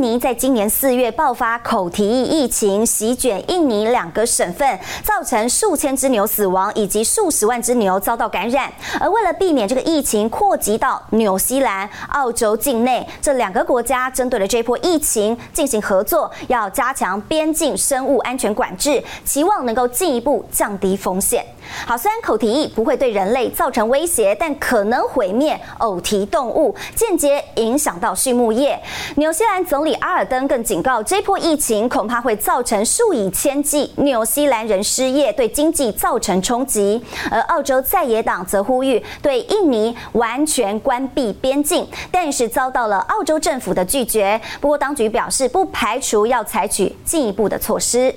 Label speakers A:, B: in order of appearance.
A: 尼在今年四月爆发口蹄疫疫情，席卷印尼两个省份，造成数千只牛死亡，以及数十万只牛遭到感染。而为了避免这个疫情扩及到纽西兰、澳洲境内，这两个国家针对了这波疫情进行合作，要加强边境生物安全管制，期望能够进一步降低风险。好，虽然口蹄疫不会对人类造成威胁，但可能毁灭偶蹄动物，间接影响到畜牧业。纽西兰总理阿尔登更警告，这波疫情恐怕会造成数以千计纽西兰人失业，对经济造成冲击。而澳洲在野党则呼吁对印尼完全关闭边境，但是遭到了澳洲政府的拒绝。不过，当局表示不排除要采取进一步的措施。